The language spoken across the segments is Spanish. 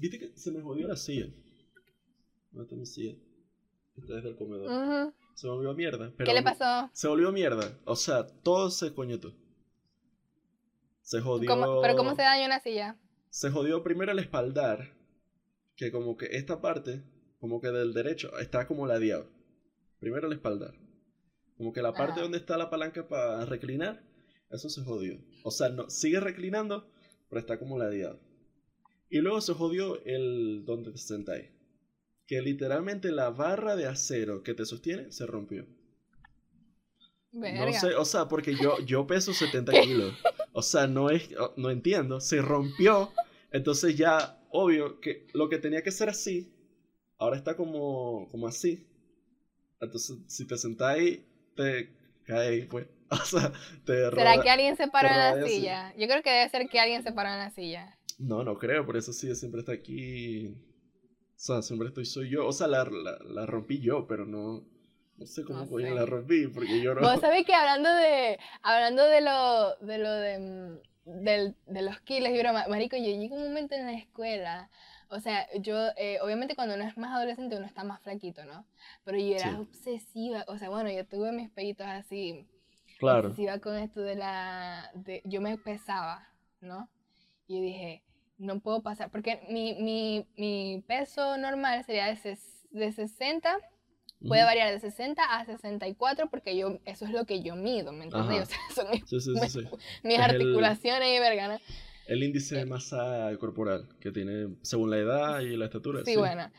Viste que se me jodió la silla. ¿Dónde está mi silla? Esta es del comedor. Se volvió mierda. ¿Qué le pasó? Se volvió mierda. O sea, todo se coñetó. Se jodió. ¿Pero cómo se dañó una silla? Se jodió primero el espaldar. Que como que esta parte, como que del derecho, está como ladeado. Primero el espaldar. Como que la parte donde está la palanca para reclinar, eso se jodió. O sea, no, sigue reclinando, pero está como ladeado. Y luego se jodió el donde te sentáis. Que literalmente la barra de acero que te sostiene se rompió. No sé, o sea, porque yo, yo peso 70 kilos. O sea, no es, no entiendo. Se rompió. Entonces ya, obvio, que lo que tenía que ser así, ahora está como, como así. Entonces, si te sentáis, te caes, pues. O sea, te ¿Será que alguien se paró en la silla? Yo creo que debe ser que alguien se paró en la silla. No, no creo, por eso sí, siempre está aquí. O sea, siempre estoy soy yo. O sea, la, la, rompí yo, pero no. No sé cómo no la rompí, porque yo no. Vos sabés que hablando de. Hablando de lo. de lo de. Mm, del, de los kilos y broma, marico, yo llegué un momento en la escuela. O sea, yo, eh, obviamente cuando uno es más adolescente uno está más flaquito, ¿no? Pero yo era obsesiva, o sea, bueno, yo tuve mis peitos así. Claro. Obsesiva con esto de la. De, yo me pesaba, ¿no? Y dije, no puedo pasar, porque mi, mi, mi peso normal sería de, de 60, puede variar de 60 a 64, porque yo, eso es lo que yo mido, ¿me entiendes? O sea, son mis, mis articulaciones y verganas. El índice de eh, masa corporal que tiene según la edad y la estatura. Sí, bueno.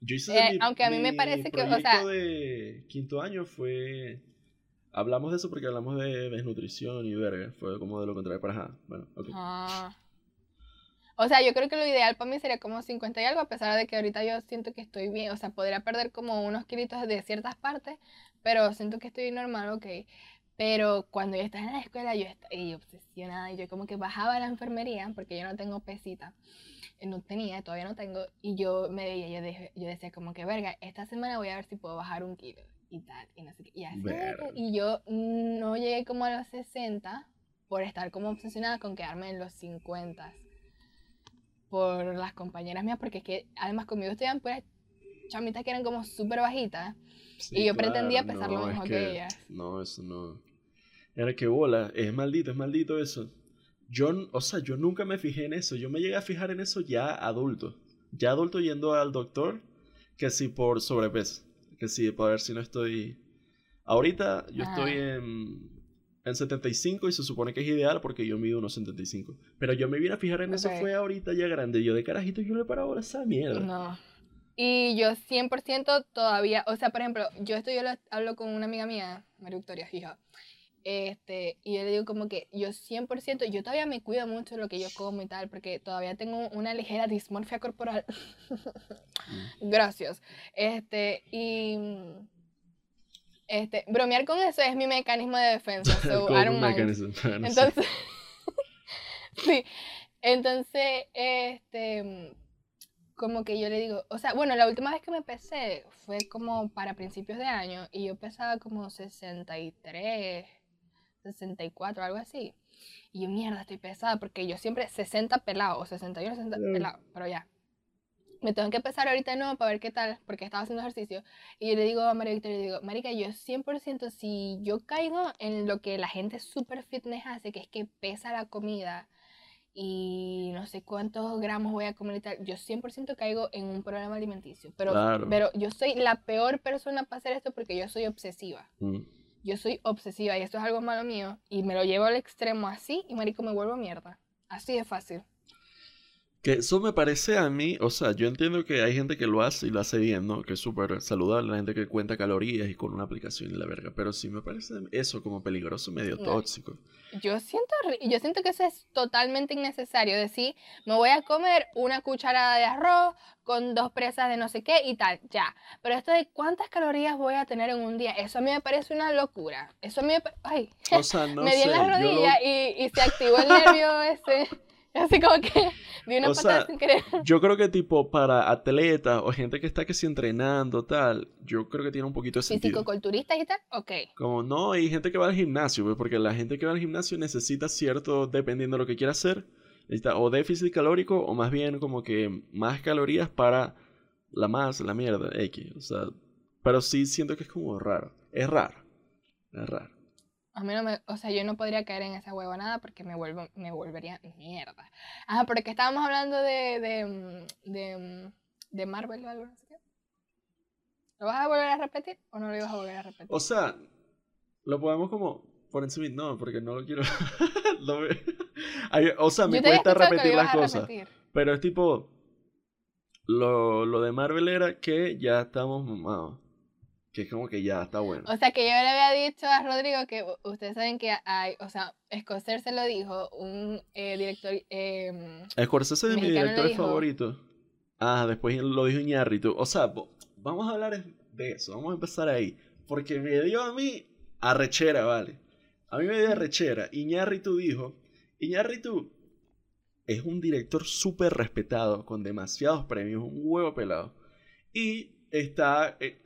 Yo hice eh, aunque a mí me parece que, o sea, de quinto año fue hablamos de eso porque hablamos de desnutrición y verga, fue como de lo contrario para ajá. Bueno, ok. Ah. O sea, yo creo que lo ideal para mí sería como 50 y algo, a pesar de que ahorita yo siento que estoy bien. O sea, podría perder como unos kilitos de ciertas partes, pero siento que estoy normal, ok. Pero cuando yo estaba en la escuela, yo estaba obsesionada y yo como que bajaba a la enfermería, porque yo no tengo pesita. Eh, no tenía, todavía no tengo. Y yo me veía, yo, yo decía como que, verga, esta semana voy a ver si puedo bajar un kilo y tal. Y, no sé qué. y, así, y yo no llegué como a los 60 por estar como obsesionada con quedarme en los 50 por las compañeras mías, porque es que además conmigo estudian pues chamitas que eran como súper bajitas. y yo pretendía pesar lo mismo que, ellas. No, eso no. Era que bola, es maldito, es maldito eso. Yo, o sea, yo nunca me fijé en eso. Yo me llegué a fijar en eso ya adulto. Ya adulto yendo al doctor, que si por sobrepeso. Que si para ver si no estoy. Ahorita yo estoy en en 75 y se supone que es ideal porque yo mido unos 75. Pero yo me vine a fijar en eso fue ahorita ya grande. Yo de carajito yo le paro ahora esa mierda. No. Y yo 100% todavía, o sea, por ejemplo, yo esto yo lo hablo con una amiga mía, María Victoria, fija. Este, y yo le digo como que yo 100%, yo todavía me cuido mucho de lo que yo como y tal, porque todavía tengo una ligera dismorfia corporal. Mm. Gracias. Este, y este, bromear con eso es mi mecanismo de defensa. So Entonces, sí. Entonces, este, como que yo le digo, o sea, bueno, la última vez que me pesé fue como para principios de año y yo pesaba como 63, 64, algo así. Y yo, mierda, estoy pesada porque yo siempre 60 pelado o 61, 60 pelado, pero ya me tengo que empezar ahorita nuevo para ver qué tal, porque estaba haciendo ejercicio. Y yo le digo a María Victoria, le digo, Marica, yo 100% si yo caigo en lo que la gente super fitness hace, que es que pesa la comida y no sé cuántos gramos voy a comer y tal, yo 100% caigo en un problema alimenticio. Pero, pero yo soy la peor persona para hacer esto porque yo soy obsesiva. Mm. Yo soy obsesiva y esto es algo malo mío y me lo llevo al extremo así y marico me vuelvo mierda. Así de fácil. Que eso me parece a mí, o sea, yo entiendo que hay gente que lo hace y lo hace bien, ¿no? Que es súper saludable, la gente que cuenta calorías y con una aplicación y la verga, pero sí me parece eso como peligroso, medio tóxico. Yo siento, yo siento que eso es totalmente innecesario, decir, me voy a comer una cucharada de arroz con dos presas de no sé qué y tal, ya. Pero esto de cuántas calorías voy a tener en un día, eso a mí me parece una locura. Eso a mí me... Ay, o sea, no me di en la rodilla y, y se activó el nervio ese. Así como que una patada sin querer. Yo creo que tipo para atletas o gente que está que si entrenando tal, yo creo que tiene un poquito de sentido. Físico-culturistas y tal, ok. Como no, hay gente que va al gimnasio, porque la gente que va al gimnasio necesita cierto, dependiendo de lo que quiera hacer, Necesita o déficit calórico o más bien como que más calorías para la más, la mierda, X. O sea, pero sí siento que es como raro. Es raro. Es raro. A mí no me, o sea, yo no podría caer en esa huevonada porque me vuelvo, me volvería mierda. Ajá, porque estábamos hablando de, de, mm, de, mm, de Marvel o algo, no sé qué. ¿Lo vas a volver a repetir o no lo ibas a volver a repetir? O sea, lo podemos como por encima, no, porque no lo quiero. o sea, me cuesta repetir las cosas. Pero es tipo, lo, lo de Marvel era que ya estamos mamados. Que es como que ya está bueno. O sea, que yo le había dicho a Rodrigo que ustedes saben que hay, o sea, Scorsese lo dijo, un eh, director... Eh, Scorsese es mi director favorito. Ah, después lo dijo Iñárritu. O sea, vamos a hablar de eso, vamos a empezar ahí. Porque me dio a mí arrechera, ¿vale? A mí me dio arrechera. Iñárritu dijo, Iñárritu es un director súper respetado, con demasiados premios, un huevo pelado. Y está... Eh,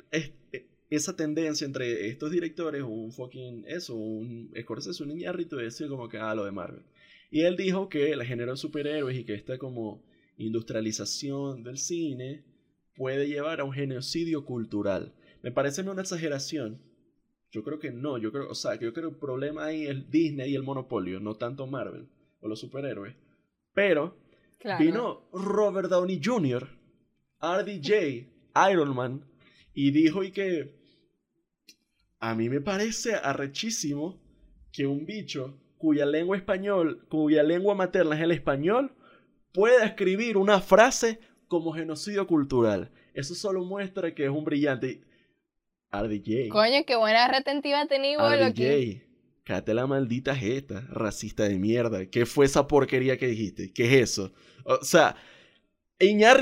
esa tendencia entre estos directores, un fucking, eso, un Scorsese, un Iñárritu, y decir como que, ah, lo de Marvel. Y él dijo que el género de superhéroes y que esta como industrialización del cine puede llevar a un genocidio cultural. Me parece una exageración. Yo creo que no, yo creo, o sea, yo creo que el problema ahí es Disney y el monopolio, no tanto Marvel o los superhéroes. Pero vino Robert Downey Jr., RDJ, Iron Man, y dijo y que a mí me parece arrechísimo que un bicho cuya lengua español, cuya lengua materna es el español, pueda escribir una frase como genocidio cultural. Eso solo muestra que es un brillante. RDJ. Coño, qué buena retentiva tenía RDJ. Cállate la maldita jeta, racista de mierda. ¿Qué fue esa porquería que dijiste? ¿Qué es eso? O sea,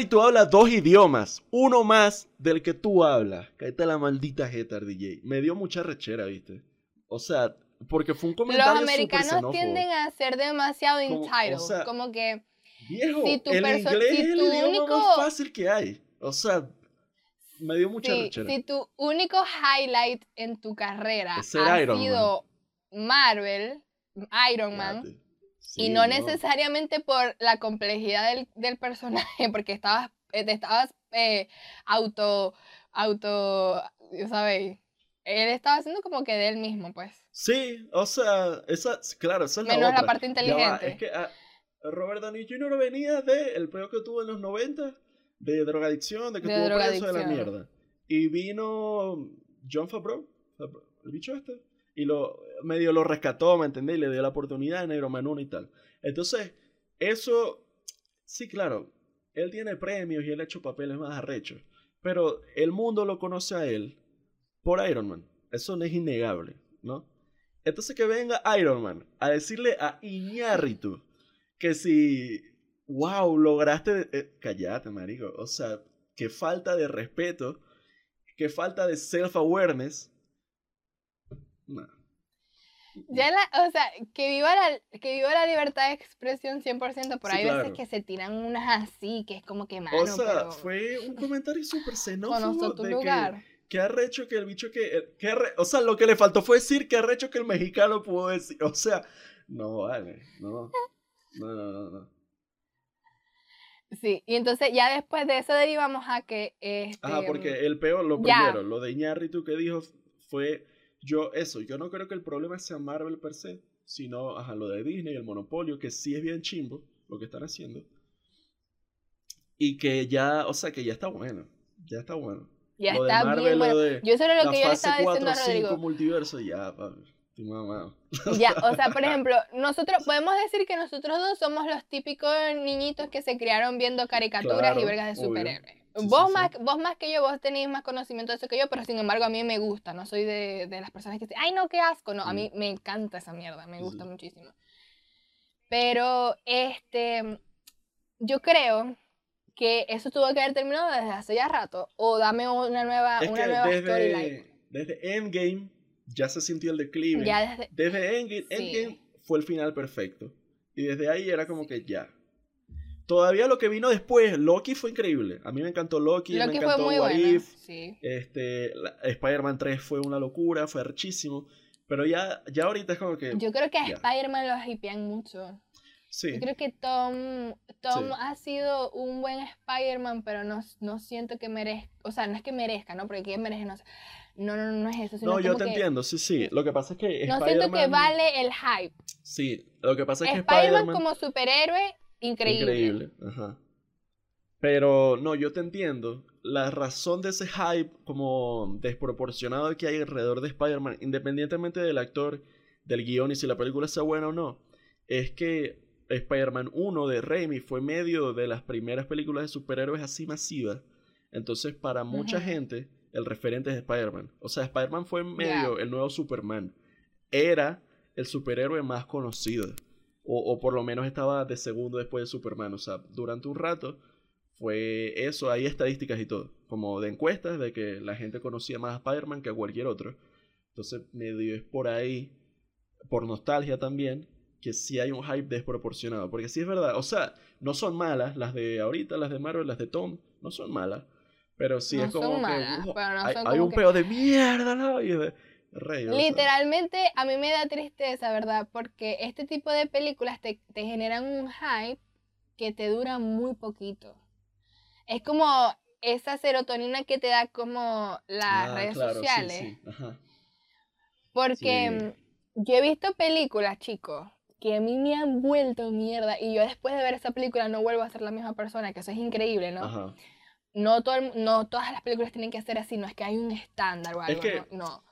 tú hablas dos idiomas, uno más del que tú hablas. Cállate la maldita jeta, DJ. Me dio mucha rechera, ¿viste? O sea, porque fue un comentario Los americanos tienden a ser demasiado entitled. Como, que. Viejo, si tu el inglés es el idioma más fácil que hay. O sea, me dio mucha rechera. Si tu único highlight en tu carrera ha sido Marvel, Iron Man y no, necesariamente por la complejidad del, del personaje, porque estabas, eh, te estabas eh, auto, auto, ¿sabéis? Él estaba haciendo como que de él mismo, pues. Sí, o sea, esa, claro, esa es la Menos la parte inteligente. es que ah, Robert Downey Jr. venía de el peor que tuvo en los 90, de drogadicción, de que tuvo preso de la mierda. Y vino John Favreau, el bicho este, y lo medio lo rescató, ¿me entendés? Y le dio la oportunidad en Iron Man 1 y tal. Entonces, eso, sí, claro, él tiene premios y él ha hecho papeles más arrechos, pero el mundo lo conoce a él por Iron Man. Eso no es innegable, ¿no? Entonces que venga Iron Man a decirle a Iñárritu que si, wow, lograste... Eh, callate, marico. O sea, qué falta de respeto, qué falta de self-awareness ya la, o sea, que viva la, que viva la libertad de expresión 100%, por ahí veces que se tiran unas así, que es como que mano, O sea, fue un comentario súper xenófobo de lugar. que, ha arrecho que el bicho que, que o sea, lo que le faltó fue decir que arrecho que el mexicano pudo decir, o sea, no vale, no, no, no, no. Sí, y entonces ya después de eso derivamos a que... Este, Ajá, porque el peor, lo primero, lo de Iñárritu que dijo fue yo, eso, yo no creo que el problema sea Marvel per se, sino ajá, lo de Disney, el monopolio, que sí es bien chimbo lo que están haciendo. Y que ya, o sea, que ya está bueno. Ya está bueno. Ya está bien bueno. Yo eso era lo que yo le estaba diciendo a Rodrigo. multiverso, ya, estoy Ya, o sea, por ejemplo, nosotros, podemos decir que nosotros dos somos los típicos niñitos que se criaron viendo caricaturas y vergas de superhéroes. Vos, más, vos más que yo, vos tenéis más conocimiento de eso que yo, pero sin embargo a mí me gusta, no soy de, de las personas que dicen, ay no, qué asco, no, a mí mm. me encanta esa mierda, me gusta muchísimo. Pero, este, yo creo que eso tuvo que haber terminado desde hace ya rato, o dame una nueva, una nueva storyline. Desde Endgame ya se sintió el declive. desde, Endgame, fue el final perfecto. Y desde ahí era como que ya. Todavía lo que vino después, Loki fue increíble. A mí me encantó Loki, me encantó fue What If. Este, Spider-Man 3 fue una locura, fue archísimo. Pero ya, ya ahorita es como que. Yo creo que a Spider-Man lo hipean mucho. Yo creo que Tom, Tom ha sido un buen Spider-Man, pero no, no siento que merezca, o sea, no es que merezca, ¿no? Porque ¿quién merece? No, no, no, no es eso. no, yo te entiendo, sí, sí. Lo que pasa es que. No siento que vale el hype. Sí, lo que pasa es que Spider-Man como superhéroe, increíble. Increíble, ajá. Pero no, yo te entiendo. La razón de ese hype como desproporcionado que hay alrededor de Spider-Man, independientemente del actor, del guion y si la película sea buena o no, es que Spider-Man 1 de Raimi fue medio de las primeras películas de superhéroes así masivas. Entonces, para mucha gente, el referente es Spider-Man. O sea, Spider-Man fue medio el nuevo Superman. Era el superhéroe más conocido. O, o, por lo menos estaba de segundo después de Superman. O sea, durante un rato fue eso. Hay estadísticas y todo. Como de encuestas de que la gente conocía más a Spider-Man que a cualquier otro. Entonces, medio es por ahí. Por nostalgia también que sí hay un hype desproporcionado. Porque sí es verdad, o sea, no son malas las de ahorita, las de Marvel, las de Tom, no son malas. Pero sí es como que hay, un peo de mierda, ¿no? Literalmente a mí me da tristeza, ¿verdad? Porque este tipo de películas te, generan un hype que te dura muy poquito. Es como esa serotonina que te da como las ah, redes sociales. Porque yo he visto películas, chicos, que a mí me han vuelto mierda y yo después de ver esa película no vuelvo a ser la misma persona, que eso es increíble, ¿no? No, todo no todas las películas tienen que ser así, no es que hay un estándar o algo, no,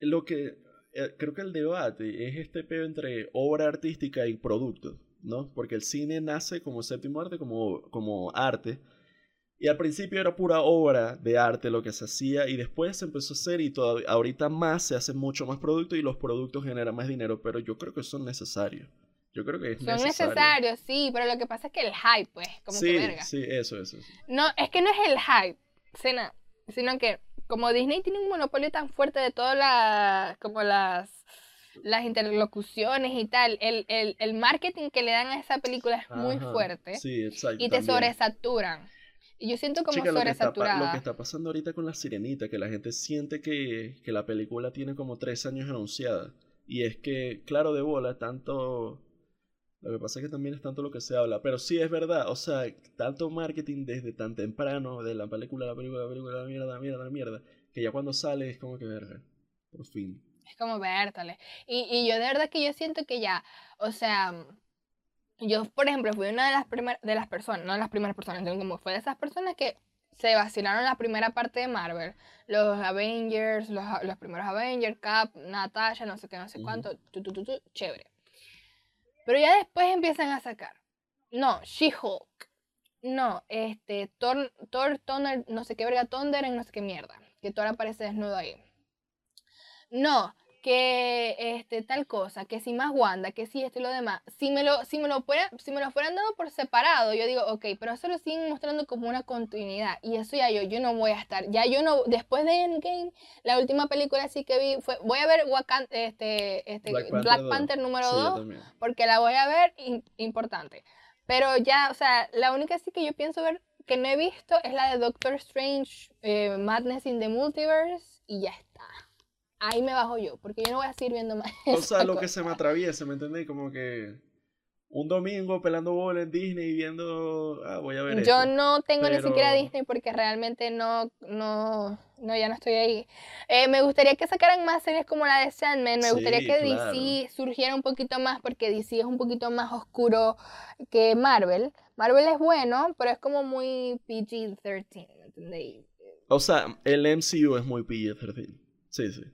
Lo que eh, creo que el debate es este peo entre obra artística y producto, ¿no? Porque el cine nace como séptimo arte, como, como arte, y al principio era pura obra de arte lo que se hacía y después se empezó a hacer y todavía, ahorita más se hace mucho más producto y los productos generan más dinero, pero yo creo que son necesarios. Yo creo que es Son necesarios, sí, pero lo que pasa es que el hype, pues, como que verga. Sí, eso, eso, No, es que no es el hype, sino que como Disney tiene un monopolio tan fuerte de todas las, como las, las interlocuciones y tal, el, el, el marketing que le dan a esa película es muy fuerte. Sí, exacto. Y te sobresaturan. Y yo siento como sobresaturada. Lo, lo que está pasando ahorita con La Sirenita, que la gente siente que, que la película tiene como tres años anunciada. Y es que, claro, de bola, tanto... Lo que pasa es que también es tanto lo que se habla. Pero sí es verdad, o sea, tanto marketing desde tan temprano, de la película, la película, la película, la mierda, la mierda, la mierda, que ya cuando sale es como que verga, por fin. Es como vértale. Y, y yo de verdad que yo siento que ya, o sea, yo, por ejemplo, fui una de las primeras, de las personas, no de las primeras personas, sino como fue de esas personas que se vacilaron la primera parte de Marvel. Los Avengers, los, los primeros Avengers, Cap, Natasha, no sé qué, no sé cuánto, tu, tu, tu, chévere. Pero ya después empiezan a sacar. No, She-Hulk. No, este, Thor, Thor, Thunder, no sé qué verga, Thunder en no sé qué mierda. Que Thor aparece desnudo ahí. No, que este tal cosa, que si más Wanda, que si esto y lo demás, si me lo si me lo si me lo fueran dado por separado, yo digo, ok, pero eso lo siguen mostrando como una continuidad y eso ya yo yo no voy a estar, ya yo no después de Endgame, la última película sí que vi fue voy a ver Wakanda, este este Black Panther, número 2 porque la voy a ver importante. Pero ya, o sea, la única sí que yo pienso ver que no he visto es la de Doctor Strange eh, Madness in the Multiverse y ya está ahí me bajo yo, porque yo no voy a seguir viendo más. O sea, lo que se me atraviesa, ¿me entendéis? Como que un domingo pelando bola en Disney y viendo, ah, voy a ver. Yo no tengo ni siquiera Disney porque realmente no, no, no, ya no estoy ahí. Eh, me gustaría que sacaran más series como la de Sandman, me gustaría que DC surgiera un poquito más porque DC es un poquito más oscuro que Marvel. Marvel es bueno, pero es como muy PG-13, ¿me entendéis? O sea, el MCU es muy PG-13. Sí, sí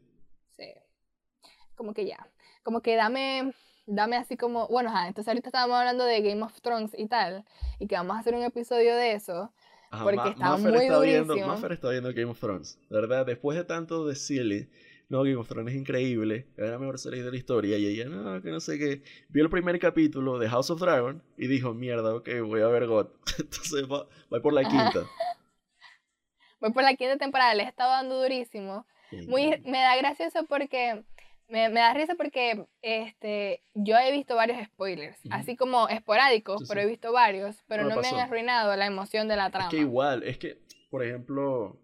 como que ya, como que dame, dame así como, bueno, entonces ahorita estábamos hablando de Game of Thrones y tal, y que vamos a hacer un episodio de eso, porque está muy está durísimo. Viendo, Maffer está viendo Game of Thrones, de verdad, después de tanto decirle, no, Game of Thrones es increíble, es la mejor serie de la historia, y ella, no, que no sé qué, vio el primer capítulo de House of Dragon y dijo, mierda, ok, voy a ver God, entonces voy por la quinta. voy por la quinta temporada, le he estado dando durísimo. Muy, me da gracioso porque me, me, da risa porque este, yo he visto varios spoilers, así como esporádicos, pero he visto varios, pero no, me han arruinado la emoción de la trama. Es que igual, es que, por ejemplo,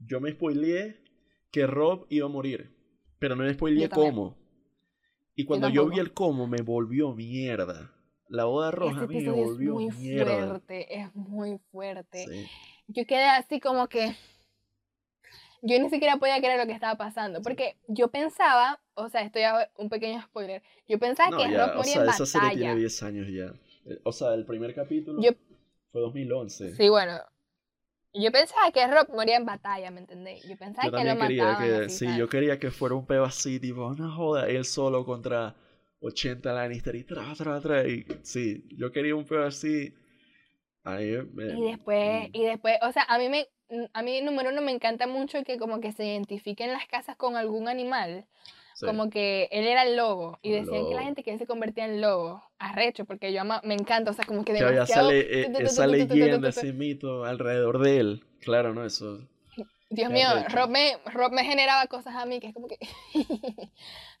yo me spoileé que Rob iba a morir, pero no me spoileé cómo. Y cuando yo, vi el cómo, me volvió mierda. la boda roja a mí me volvió es muy fuerte, es muy fuerte. Yo quedé así como que yo ni siquiera podía creer lo que estaba pasando, porque yo pensaba, o sea, estoy a un pequeño spoiler, yo pensaba que Rob moría o sea, en batalla. Esa serie tiene 10 años ya. Eh, o sea, el primer capítulo fue 2011. Sí, bueno. Yo pensaba que Rob moría en batalla, ¿me entendés? Yo pensaba que lo mataban. sí, yo quería que fuera un peo así, tipo, no joda, él solo contra 80 Lannister y tra, tra, tra. Y, sí, yo quería un peo así. Ahí, y después, mm. y después, o sea, a mí me, a mí número uno me encanta mucho que como que se identifiquen las casas con algún animal. Como que él era el lobo y decían que la gente que se convertía en lobo, arrecho, porque yo me encanta, o sea, como que demasiado... Que sale, esa leyenda, ese mito alrededor de él, claro, ¿no? Eso... Dios mío, Rob me, Rob me generaba cosas a mí que es como que...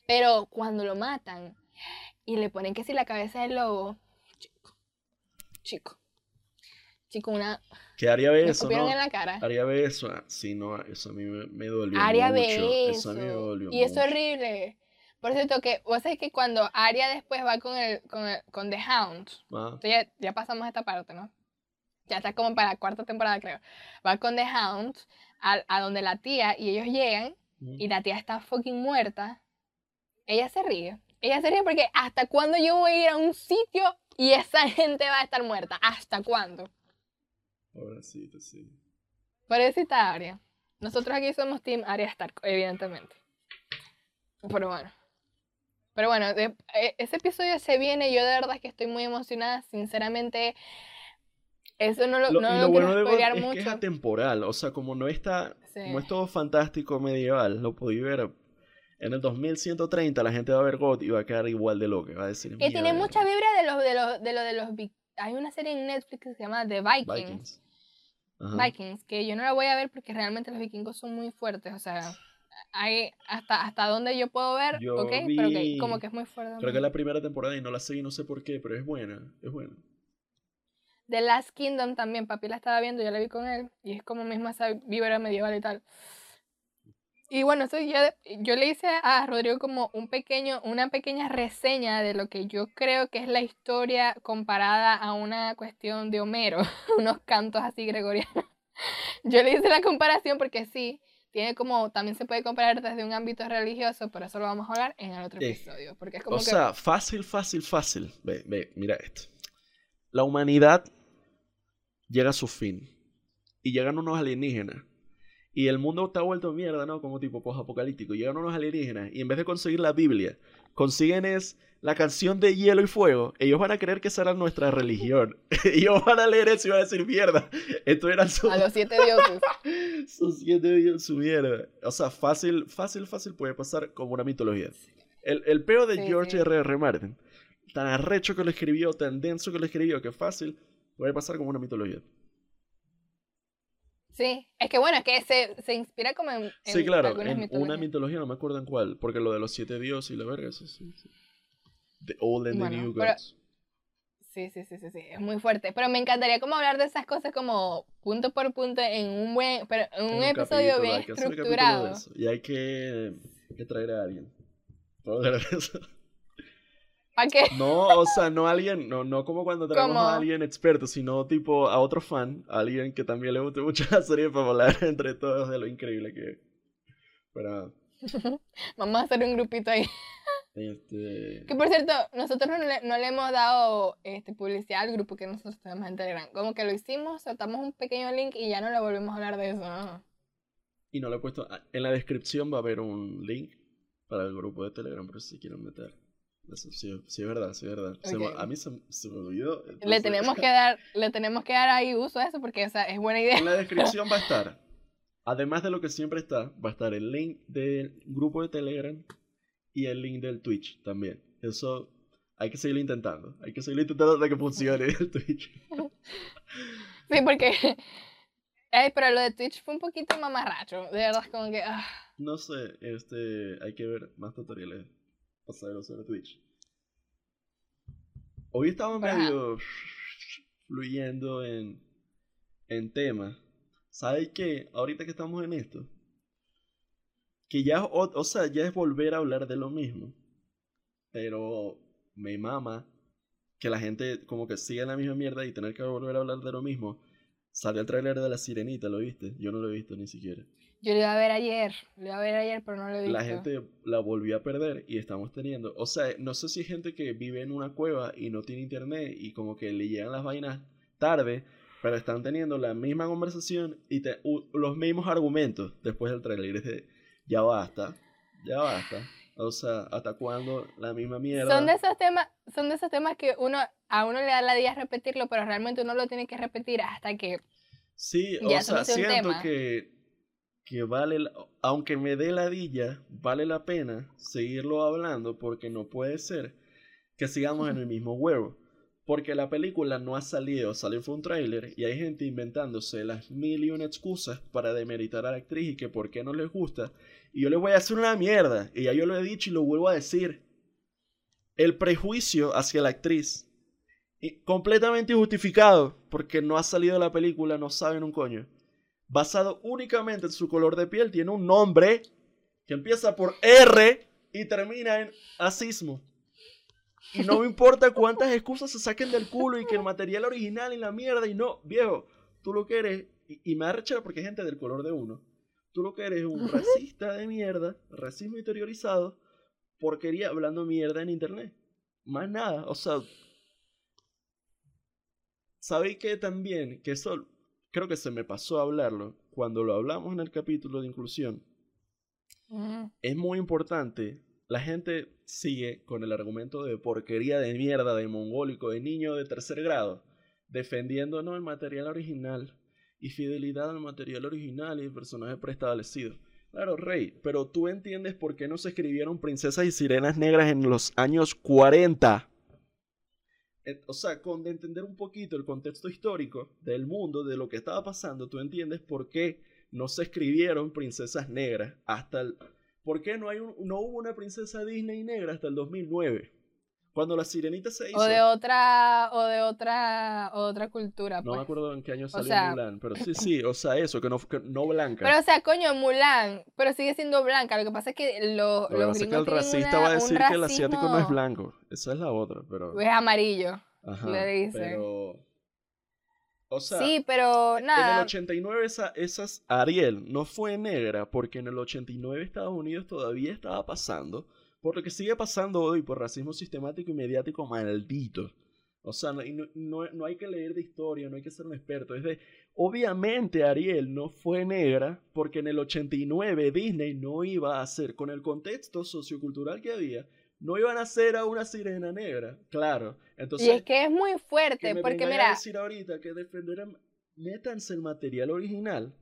Pero cuando lo matan y le ponen que si la cabeza del lobo, chico, chico, chico, una... Que Aria ve eso, ¿no? en la cara. Aria ve eso. Ah, sí, no, eso a mí me, me dolió Aria mucho. ve eso. a mí me dolió Y es horrible. Por cierto, que vos sabés que cuando Aria después va con el, con, el, con The Hound, ah. ya, ya, pasamos esta parte, ¿no? Ya está como para la cuarta temporada, creo. Va con The Hound a, a donde la tía y ellos llegan y la tía está fucking muerta. Ella se ríe. Ella se ríe porque ¿hasta cuándo yo voy a ir a un sitio y esa gente va a estar muerta? ¿Hasta cuándo? Pobrecita, sí. Pobrecita Aria. Nosotros aquí somos Team Aria Stark, evidentemente. Pero bueno. Pero bueno, e, ese episodio se viene. Yo de verdad que estoy muy emocionada. Sinceramente, eso no lo, no lo, quiero bueno mucho. Es que es atemporal. O sea, como no está. Como es todo fantástico medieval, lo podí ver. En el 2130 la gente va a ver God y va a quedar igual de loca. Va a decir. Que tiene mucha vibra de los de los de los de los hay una serie en Netflix que se llama The Vikings. Vikings. que yo no la voy a ver porque realmente los vikingos son muy fuertes, o sea, hay hasta, hasta donde yo puedo ver, ok, pero que como que es muy fuerte. Creo que es la primera temporada y no la sé no sé por qué, pero es buena, es buena. The Last Kingdom también, papi la estaba viendo, yo la vi con él, y es como misma esa vibra medieval y tal. Y bueno, eso ya, yo le hice a Rodrigo como un pequeño, una pequeña reseña de lo que yo creo que es la historia comparada a una cuestión de Homero, unos cantos así gregorianos. Yo le hice la comparación porque sí, tiene como, también se puede comparar desde un ámbito religioso, pero eso lo vamos a hablar en el otro episodio. Porque es como o sea, fácil, fácil, fácil. Ve, ve, mira esto. La humanidad llega a su fin y llegan unos alienígenas y el mundo está vuelto mierda, ¿no? Como tipo post-apocalíptico. Llegan unos alienígenas y en vez de conseguir la Biblia, consiguen es la canción de hielo y fuego. Ellos van a creer que esa era nuestra religión. ellos van a leer eso y van a decir, mierda, esto era su... A los siete dioses. Sus siete dioses, su mierda. O sea, fácil, fácil, fácil puede pasar como una mitología. El, el peo de George R. R. Martin, tan arrecho que lo escribió, tan denso que lo escribió, que fácil puede pasar como una mitología. Sí, es que bueno, es que se, se inspira como en, sí, claro, en una mitología, no me acuerdo en cuál, porque lo de los siete dioses y la verga, sí, sí, sí. The Old and the New Gods. Sí, sí, sí, sí, sí, es muy fuerte. Pero me encantaría como hablar de esas cosas como punto por punto en un buen, pero en un, episodio bien estructurado. Y hay que, que traer a alguien. Para eso. ¿A qué? No, o sea, no alguien, no, no como cuando tenemos a alguien experto, sino tipo a otro fan, a alguien que también le guste mucho la serie para hablar entre todos de lo increíble que es. Pero... Vamos a hacer un grupito ahí. Este... Que por cierto, nosotros no le, no le, hemos dado este, publicidad al grupo que nosotros tenemos en Telegram. Como que lo hicimos, soltamos un pequeño link y ya no le volvemos a hablar de eso. Y no lo he puesto. En la descripción va a haber un link para el grupo de Telegram, por si quieren meter. Eso, sí, sí, es verdad, sí, es verdad. a mí se, me olvidó. Le tenemos que dar, le tenemos que dar ahí uso a eso porque es buena idea. En la descripción va a estar, además de lo que siempre está, va a estar el link del grupo de Telegram y el link del Twitch también. Eso hay que seguir intentando. Hay que seguir intentando hasta que funcione el Twitch. sí, porque. Ay, pero lo de Twitch fue un poquito mamarracho. De verdad, como que. Ah. No sé, este. Hay que ver más tutoriales pasarlo sobre Twitch. Hoy estaba medio fluyendo en, en tema. ¿Sabes qué? Ahorita que estamos en esto, que ya, o, sea, ya es volver a hablar de lo mismo. Pero me mama que la gente como que sigue la misma mierda y tener que volver a hablar de lo mismo, salió el tráiler de La Sirenita, ¿lo viste? Yo no lo he visto ni siquiera. Yo lo iba a ver ayer, lo iba a ver ayer, pero no lo he visto. La gente la volvió a perder y estamos teniendo, o sea, no sé si hay gente que vive en una cueva y no tiene internet y como que le llegan las vainas tarde, pero están teniendo la misma conversación y los mismos argumentos después del trailer. Es de, ya basta, ya basta. O sea, ¿hasta cuándo la misma mierda? Son de esos temas, son de esos temas que uno a uno le da la día repetirlo, pero realmente uno lo tiene que repetir hasta que Sí, o sea, siento que que vale, aunque me dé la dilla, vale la pena seguirlo hablando porque no puede ser que sigamos en el mismo huevo. Porque la película no ha salido, salió fue un tráiler y hay gente inventándose las mil y una excusas para demeritar a la actriz y que por qué no les gusta. Y yo les voy a hacer una mierda, y ya yo lo he dicho y lo vuelvo a decir. El prejuicio hacia la actriz, completamente injustificado, porque no ha salido la película, no saben un coño. Basado únicamente en su color de piel, tiene un nombre que empieza por R y termina en asismo. Y no me importa cuántas excusas se saquen del culo y que el material original y la mierda y no, viejo, tú lo que eres, y, me da porque hay gente del color de uno, tú lo que eres es un racista de mierda, racismo interiorizado, porquería hablando mierda en internet. Más nada, o sea, ¿sabéis que también, que eso creo que se me pasó a hablarlo, cuando lo hablamos en el capítulo de inclusión, es muy importante la gente sigue con el argumento de porquería de mierda, de mongólico, de niño de tercer grado, defendiendo el material original y fidelidad al material original y el personaje preestablecido. Claro, Rey, pero tú entiendes por qué no se escribieron princesas y sirenas negras en los años 40. O sea, con de entender un poquito el contexto histórico del mundo, de lo que estaba pasando, tú entiendes por qué no se escribieron princesas negras hasta el ¿Por qué no, hay no hubo una princesa Disney negra hasta el 2009? Cuando la sirenita se hizo. O de otra, o de otra, o otra cultura. No me pues. acuerdo en qué año salió Mulan, pero sí, sí, o sea, eso, que no, que no blanca. Pero, o sea, coño, Mulan, pero sigue siendo blanca. Lo que pasa es que lo, Lo los que pasa es que el racista va a decir que el asiático no es blanco. Esa es la otra, pero. Es amarillo. Ajá, le dice. Pero sí, pero nada. En el 89 esa, esas Ariel no fue negra porque en el 89 Estados Unidos todavía estaba pasando por lo que sigue pasando hoy por racismo sistemático y mediático maldito. O sea, no, no, no, hay que leer de historia, no hay que ser un experto. Es de, obviamente Ariel no fue negra porque en el 89 Disney no iba a hacer, con el contexto sociocultural que había, no iban a hacer a una sirena negra, claro. Entonces, y es que es muy fuerte, porque mira... A decir ahorita que defenderán, métanse el material original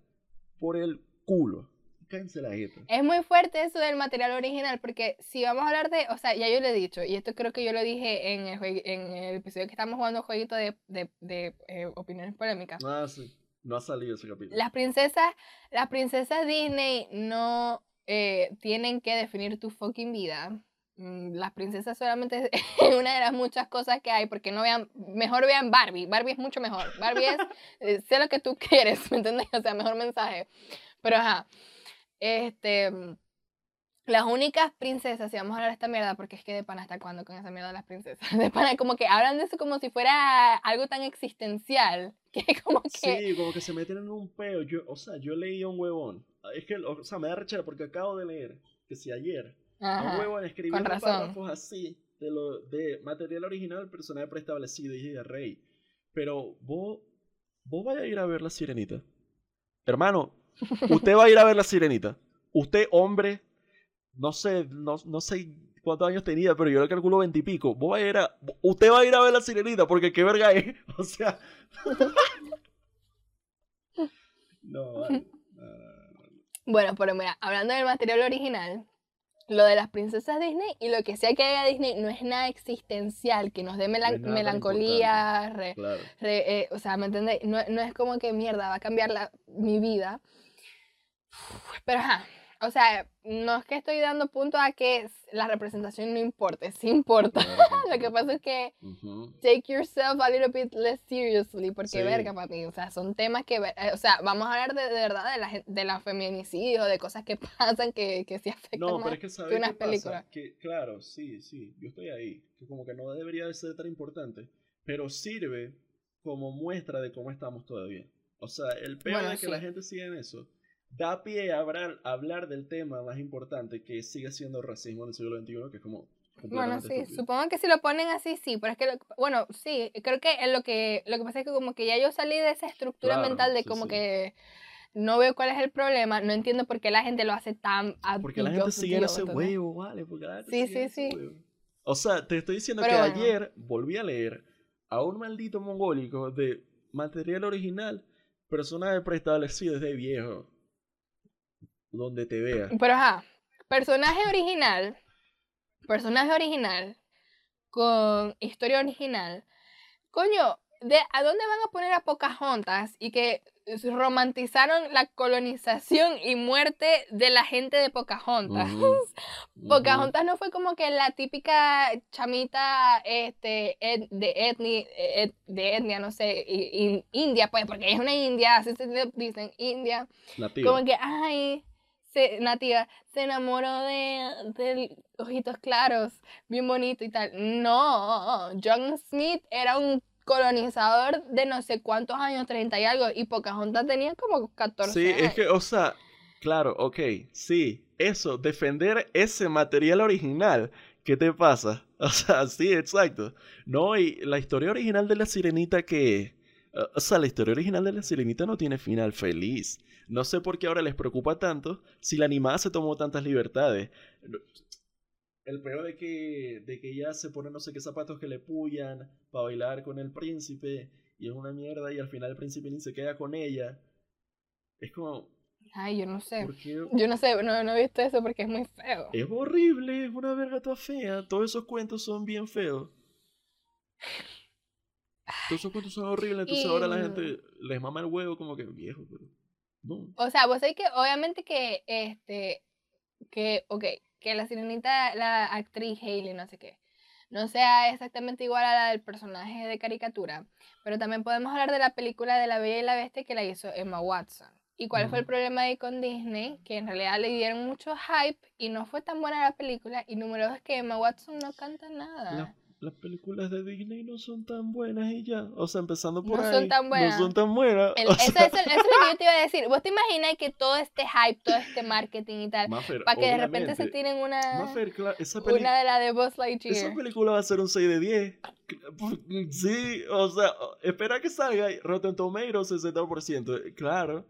por el culo. La jeta. Es muy fuerte eso del material original, porque si vamos a hablar de, o sea, ya yo lo he dicho, y esto creo que yo lo dije en el, en el episodio que estamos jugando jueguito de, de, de eh, opiniones polémicas. Ah, sí. No ha salido ese capítulo. Las princesas, las princesas Disney no eh, tienen que definir tu fucking vida Mm, las princesas solamente es una de las muchas cosas que hay, porque no vean, mejor vean Barbie, Barbie es mucho mejor, Barbie es, eh, sé lo que tú quieres, ¿me entiendes? O sea, mejor mensaje. Pero ajá, este, mm, las únicas princesas, si vamos a hablar de esta mierda, porque es que de pana hasta cuándo con esa mierda de las princesas, de pana como que hablan de eso como si fuera algo tan existencial, que como que... Sí, como que se meten en un peo, yo, o sea, yo leí a un huevón, es que, o sea, me da rechera porque acabo de leer, que si ayer Ajá, a huevo escribiendo párrafos así de, lo, de material original, personaje preestablecido y de rey. Pero vos, vos vaya a ir a ver la sirenita. Hermano, usted va a ir a ver la sirenita. Usted, hombre, no sé, no, no sé cuántos años tenía, pero yo le calculo veintipico. Vos va a ir a, usted va a ir a ver la sirenita porque qué verga es. O sea. no, Bueno, pero mira, hablando del material original, lo de las princesas Disney y lo que sea que haga Disney no es nada existencial, que nos dé melancolía, eh, o sea, ¿me entiendes? No, es como que mierda, va a cambiar la, mi vida. Pero ajá, o sea, no es que estoy dando punto a que la representación no importe, sí importa. Lo que pasa es que take yourself a little bit less seriously, porque verga, papi, o sea, son temas que, eh, o sea, vamos a hablar de, verdad de la, de la feminicidio, de cosas que pasan que, que sí afectan no, pero es que, ¿sabes unas películas. Que, claro, sí, sí, yo estoy ahí, que como que no debería de ser tan importante, pero sirve como muestra de cómo estamos todavía. O sea, el peor de que la gente siga en eso da pie a hablar, hablar del tema más importante que sigue siendo racismo en el siglo XXI, que es como... Bueno, sí, supongo que si lo ponen así, sí, pero es que, bueno, sí, creo que lo que lo que pasa es que como que ya yo salí de esa estructura mental de como que no veo cuál es el problema, no entiendo por qué la gente lo hace tan... Porque la gente sigue en ese huevo, vale, porque la sí, sí, sí. O sea, te estoy diciendo que ayer volví a leer a un maldito mongólico de material original, personaje preestablecido desde viejo donde te vea. Pero ajá, personaje original, personaje original, con historia original. Coño, ¿de a dónde van a poner a Pocahontas y que romantizaron la colonización y muerte de la gente de Pocahontas? Pocahontas no fue como que la típica chamita este, de, etnia, de etnia, no sé, india, pues, porque es una india, así se dicen, india. Como que, ay, nativa se enamoró de, de ojitos claros, bien bonito y tal. No, John Smith era un colonizador de no sé cuántos años, 30 y algo, y Pocahontas tenía como 14 sí, es que, o sea, claro, ok, sí, eso, defender ese material original, ¿qué te pasa? O sea, sí, exacto. No, y la historia original de la sirenita que... O sea, la historia original de la sirenita no tiene final feliz. No sé por qué ahora les preocupa tanto si la animada se tomó tantas libertades. El peor de que, de que ella se pone no sé qué zapatos que le puyan para bailar con el príncipe y es una mierda y al final el príncipe ni se queda con ella. Es como... Ay, yo no sé. Yo no sé, no, no he visto eso porque es muy feo. Es horrible, es una verga toda fea. Todos esos cuentos son bien feos. Todos esos cuentos son horribles, entonces ahora la gente les mama el huevo como que viejo, pero... O sea, vos sabés que obviamente que, este, que, ok, que la sirenita, la actriz Hailey, no sé qué, no sea exactamente igual a la del personaje de caricatura, pero también podemos hablar de la película de La Bella y la Bestia que la hizo Emma Watson. ¿Y cuál fue el problema ahí con Disney? Que en realidad le dieron mucho hype y no fue tan buena la película. Y número dos, que Emma Watson no canta nada las películas de Disney no son tan buenas y ya. O sea, empezando por no ahí. Son tan buenas. No son tan buenas. eso, es lo que yo te iba a decir. ¿Vos te imaginas que todo este hype, todo este marketing y tal, para que de repente se tiren una. una de la de Buzz Lightyear. Esa película va a ser un 6 de 10. Sí, o sea, espera que salga Rotten Tomatoes 60%. Claro,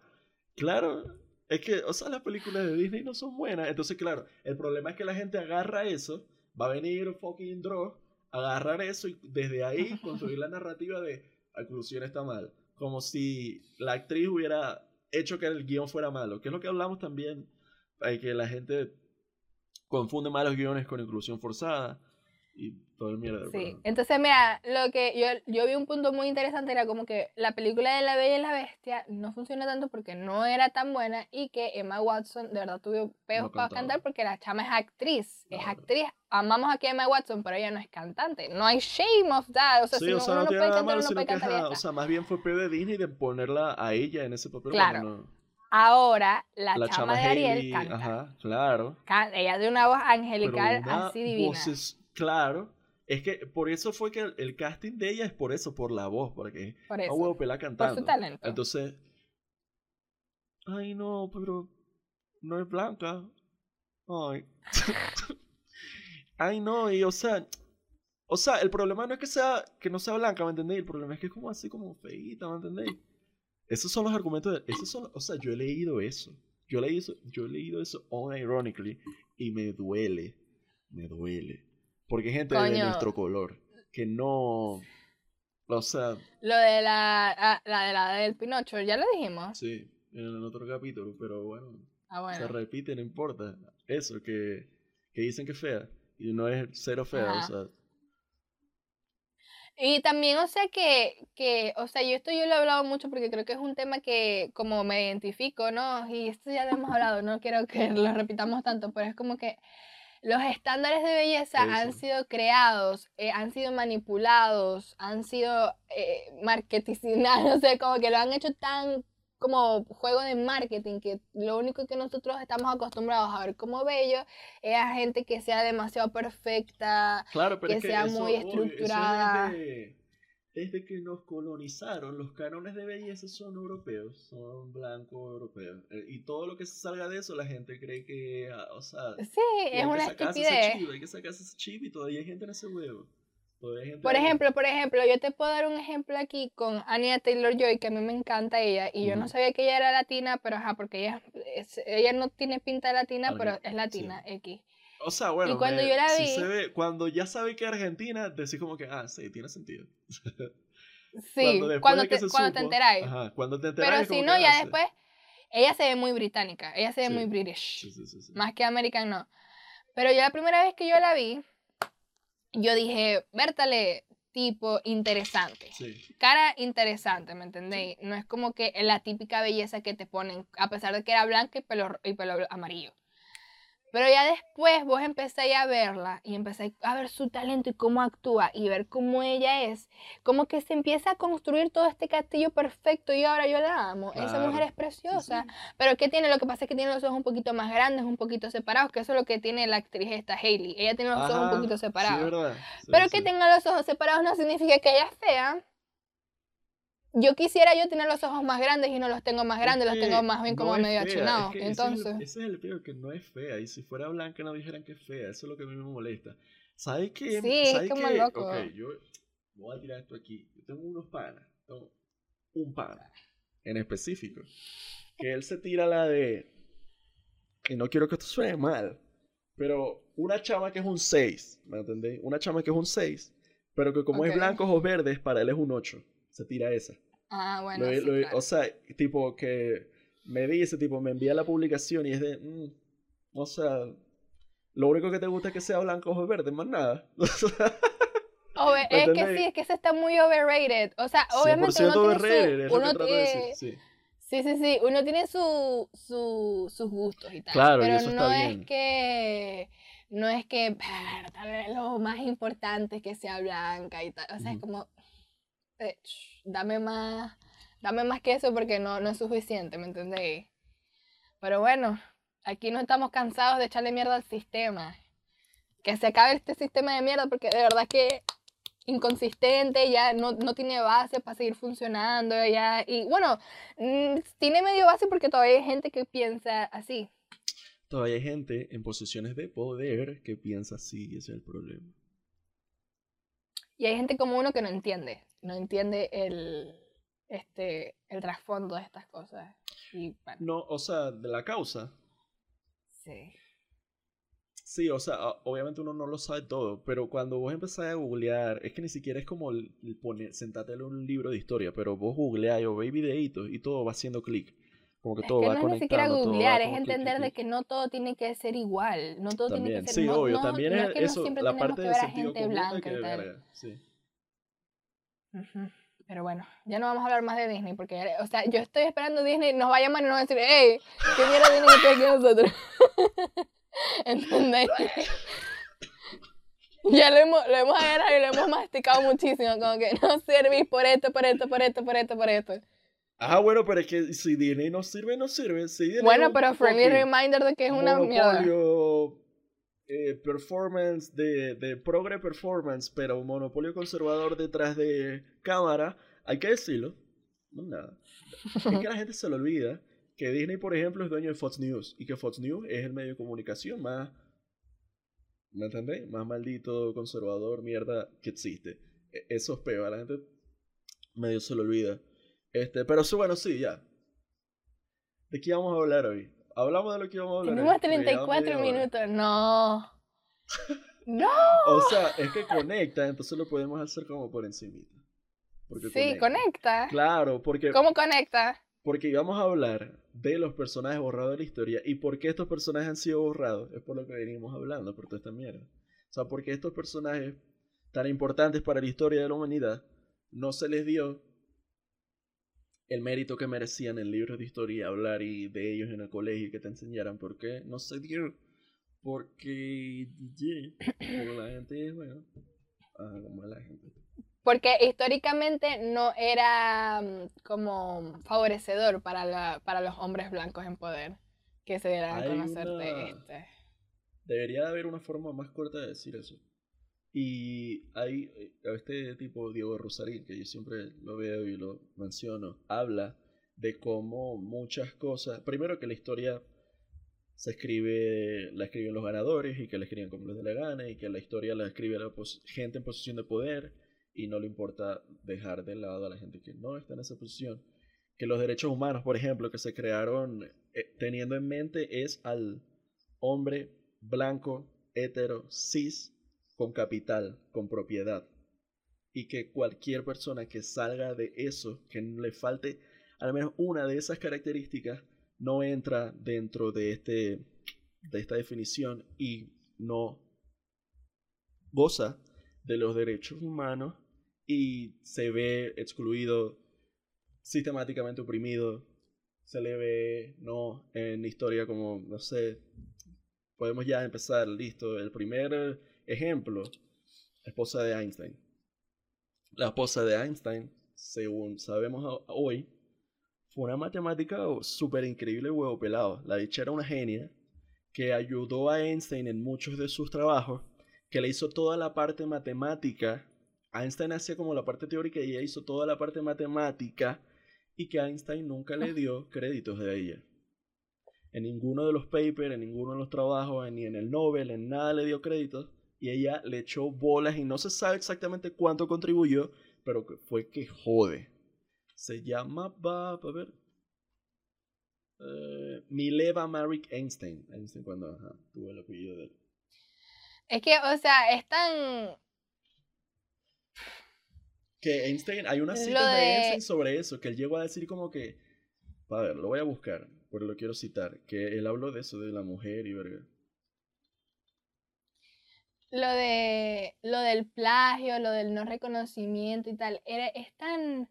claro. Es que, o sea, las películas de Disney no son buenas. Entonces, claro, el problema es que la gente agarra eso. Va a venir fucking draw agarrar eso y desde ahí construir la narrativa de la conclusión está mal. Como si la actriz hubiera hecho que el guion fuera malo, que es lo que hablamos también, hay que la gente confunde malos guiones con inclusión forzada y todo el mierda. Sí, entonces mira, lo que yo, yo vi un punto muy interesante era como que la película de La Bella y la Bestia no funciona tanto porque no era tan buena y que Emma Watson de verdad tuvo peos para cantar porque la chama es actriz, es actriz. Amamos aquí a Emma Watson, pero ella no es cantante. No hay shame of that. O sea, si o sea, no, puede cantar, no puede cantar. o sea, más bien fue peo de Disney de ponerla a ella en ese papel. Claro. Ahora, la, chama, de Ariel canta. Ajá, claro. Ella de una voz angelical así divina. Claro. Es que por eso fue que el, casting de ella es por eso, por la voz, porque por eso. huevo pela cantando. Por su talento. Entonces, ay no, pero no es blanca. Ay. ay no, y o sea, o sea, el problema no es que sea que no sea blanca, ¿me entendéis? El problema es que es como así como feita, ¿me entendéis? Esos son los argumentos, de, esos son, o sea, yo he leído eso. Yo he leído yo he leído eso unironically y me duele, me duele. Porque hay gente de nuestro color que no. O sea. Lo de la, ah, la de la del Pinocho, ya lo dijimos. Sí, en el otro capítulo, pero bueno. Ah, bueno. Se repite, no importa. Eso, que, que dicen que es fea. Y no es cero fea, o sea. Y también, o sea, que, que, o sea, yo esto yo lo he hablado mucho porque creo que es un tema que como me identifico, ¿no? Y esto ya lo hemos hablado, no quiero que lo repitamos tanto, pero es como que los estándares de belleza han sido creados, eh, han sido manipulados, han sido eh, marketizados, no sé, como que lo han hecho tan como juego de marketing que lo único que nosotros estamos acostumbrados a ver como bello es a gente que sea demasiado perfecta, que, sea muy estructurada desde que nos colonizaron, los cánones de belleza son europeos, son blancos europeos. Eh, y todo lo que salga de eso, la gente cree que, ah, o sea, sí, es una estupidez. hay que sacarse ese chip y todavía hay gente en ese huevo. por ejemplo, por ejemplo, yo te puedo dar un ejemplo aquí con Anya Taylor Joy, que a mí me encanta ella, y yo no sabía que ella era latina, pero ajá, porque ella, ella no tiene pinta de latina, pero es latina, X. O sea, bueno, cuando yo la vi, cuando ya sabe que es Argentina, decís como que, ah, sí, tiene sentido. Sí, cuando, te, cuando te enteráis. Ajá, cuando te enteráis. Pero si no, ya después, ella se ve muy británica, ella se ve muy british. Sí, sí, más que americana, no. Pero yo la primera vez que yo la vi, yo dije, Bertale, tipo interesante. Cara interesante, ¿me entendéis? No es como que la típica belleza que te ponen, a pesar de que era blanca y pelo, y pelo amarillo. Pero ya después vos empezáis a verla y empezáis a ver su talento y cómo actúa y ver cómo ella es, como que se empieza a construir todo este castillo perfecto y ahora yo la amo. Esa mujer es preciosa. Pero ¿qué tiene? Lo que pasa es que tiene los ojos un poquito más grandes, un poquito separados, que eso es lo que tiene la actriz esta Hailey. Ella tiene los ojos un poquito separados. Pero que tenga los ojos separados no significa que ella es fea yo quisiera yo tener los ojos más grandes y no los tengo más grandes, los tengo más bien como medio achinados. Entonces... Ese es, el, ese que no es fea. Y si fuera blanca no dijeran que es fea. Eso es lo que a mí me molesta. ¿Sabes qué? Sí, es como loco. Ok, yo voy a tirar esto aquí. Yo tengo unos panas. Tengo un pana en específico. Que él se tira la de... Y no quiero que esto suene mal. Pero una chama que es un 6. ¿Me entendéis? Una chama que es un 6. Pero que como es blanco o verdes, para él es un 8 se tira esa. Ah, bueno. O sea, tipo que me dice, tipo, me envía la publicación y es de, mm, o sea, lo único que te gusta es que sea blanco o verde, más nada. es que sí, es que se está muy overrated. O sea, obviamente uno tiene su, uno tiene, sí. sí. sí, uno tiene su, su, sus gustos y tal. Claro, pero eso no es que no es que tal vez lo más importante es que sea blanca y tal. O sea, es como eh, dame más, dame más que eso porque no, no es suficiente, ¿me entendéis? Pero bueno, aquí no estamos cansados de echarle mierda al sistema. Que se acabe este sistema de mierda porque de verdad que inconsistente, ya no, no tiene base para seguir funcionando, ya, y bueno, mm, tiene medio base porque todavía hay gente que piensa así. Todavía hay gente en posiciones de poder que piensa así, ese es el problema. Y hay gente como uno que no entiende no entiende el, este, el trasfondo de estas cosas. Y, No, o sea, de la causa. Sí. Sí, o sea, obviamente uno no lo sabe todo, pero cuando vos empezás a googlear, es que ni siquiera es como el, poner, sentarte en un libro de historia, pero vos googleás o veis videitos y todo va haciendo clic. Como que todo va no es ni siquiera googlear, es entender de que no todo tiene que ser igual, no todo tiene que ser Sí, no, obvio, también es, eso, la parte de sentido común blanca y tal. sí. Pero bueno, ya no vamos a hablar más de Disney porque, o sea, yo estoy esperando Disney nos va a llamar y nos va a decir, hey, ¿qué mierda Disney que aquí nosotros? ¿Entendés? ya lo hemos, lo hemos agarrado y lo hemos masticado muchísimo, como que no servís por esto, por esto, por esto, por esto, por esto. Ah, bueno, pero es que si Disney no sirve, no sirve. bueno, pero friendly reminder de que es una mierda. Eh, performance de, de progre performance, pero un monopolio conservador detrás de cámara, hay que decirlo. No nada. Es que la gente se le olvida que Disney, por ejemplo, es dueño de Fox News y que Fox News es el medio de comunicación más, ¿me entendéis? Más maldito, conservador, mierda que existe. E, eso es peor, la gente medio se le olvida. Este, pero eso, bueno, sí, ya. ¿De qué vamos a hablar hoy? Hablamos de lo que íbamos a hablar. Tenemos 34 minutos, no. ¡No! O sea, es que conecta, entonces lo podemos hacer como por encimita. sí, conecta. Claro, porque... ¿Cómo conecta? Porque íbamos a hablar de los personajes borrados de la historia y por qué estos personajes han sido borrados. Es por lo que venimos hablando, por toda esta mierda. O sea, porque estos personajes tan importantes para la historia de la humanidad, no se les dio el mérito que merecían en libros de historia hablar y de ellos en el colegio y que te enseñaran. ¿Por qué? No se dio. Porque, la gente, bueno, como la gente. Porque históricamente no era mm, como favorecedor para, la, para los hombres blancos en poder que se dieran a conocer de este. Debería haber una forma más corta de decir eso. Y hay eh, este tipo, Diego Rosarín, que yo siempre lo veo y lo menciono, habla de cómo muchas cosas, primero que la historia se escribe, la escriben los ganadores y que la escriben como les dé la gana y que la historia la escribe la gente en posición de poder y no le importa dejar de lado a la gente que no está en esa posición. Que los derechos humanos, por ejemplo, que se crearon eh, teniendo en mente es al hombre blanco, hetero, cis, con capital, con propiedad. Y que cualquier persona que salga de eso, que le falte al menos una de esas características, no entra dentro de, este, de esta definición y no goza de los derechos humanos y se ve excluido, sistemáticamente oprimido, se le ve, no, en historia como, no sé, podemos ya empezar, listo, el primer ejemplo, esposa de Einstein. La esposa de Einstein, según sabemos hoy, fue una matemática súper increíble, huevo pelado. La dicha era una genia que ayudó a Einstein en muchos de sus trabajos, que le hizo toda la parte matemática. Einstein hacía como la parte teórica y ella hizo toda la parte matemática y que Einstein nunca le dio créditos de ella. En ninguno de los papers, en ninguno de los trabajos, ni en el Nobel, en nada le dio créditos. Y ella le echó bolas y no se sabe exactamente cuánto contribuyó, pero fue que jode. Se llama, va, a ver. Eh, Mileva Marik Einstein. Einstein cuando tuvo el apellido de él. Es que, o sea, es tan. Que Einstein, hay una cita de... Einstein sobre eso, que él llegó a decir como que. A ver, lo voy a buscar, pero lo quiero citar. Que él habló de eso, de la mujer y verga. Lo de. Lo del plagio, lo del no reconocimiento y tal. Era, es tan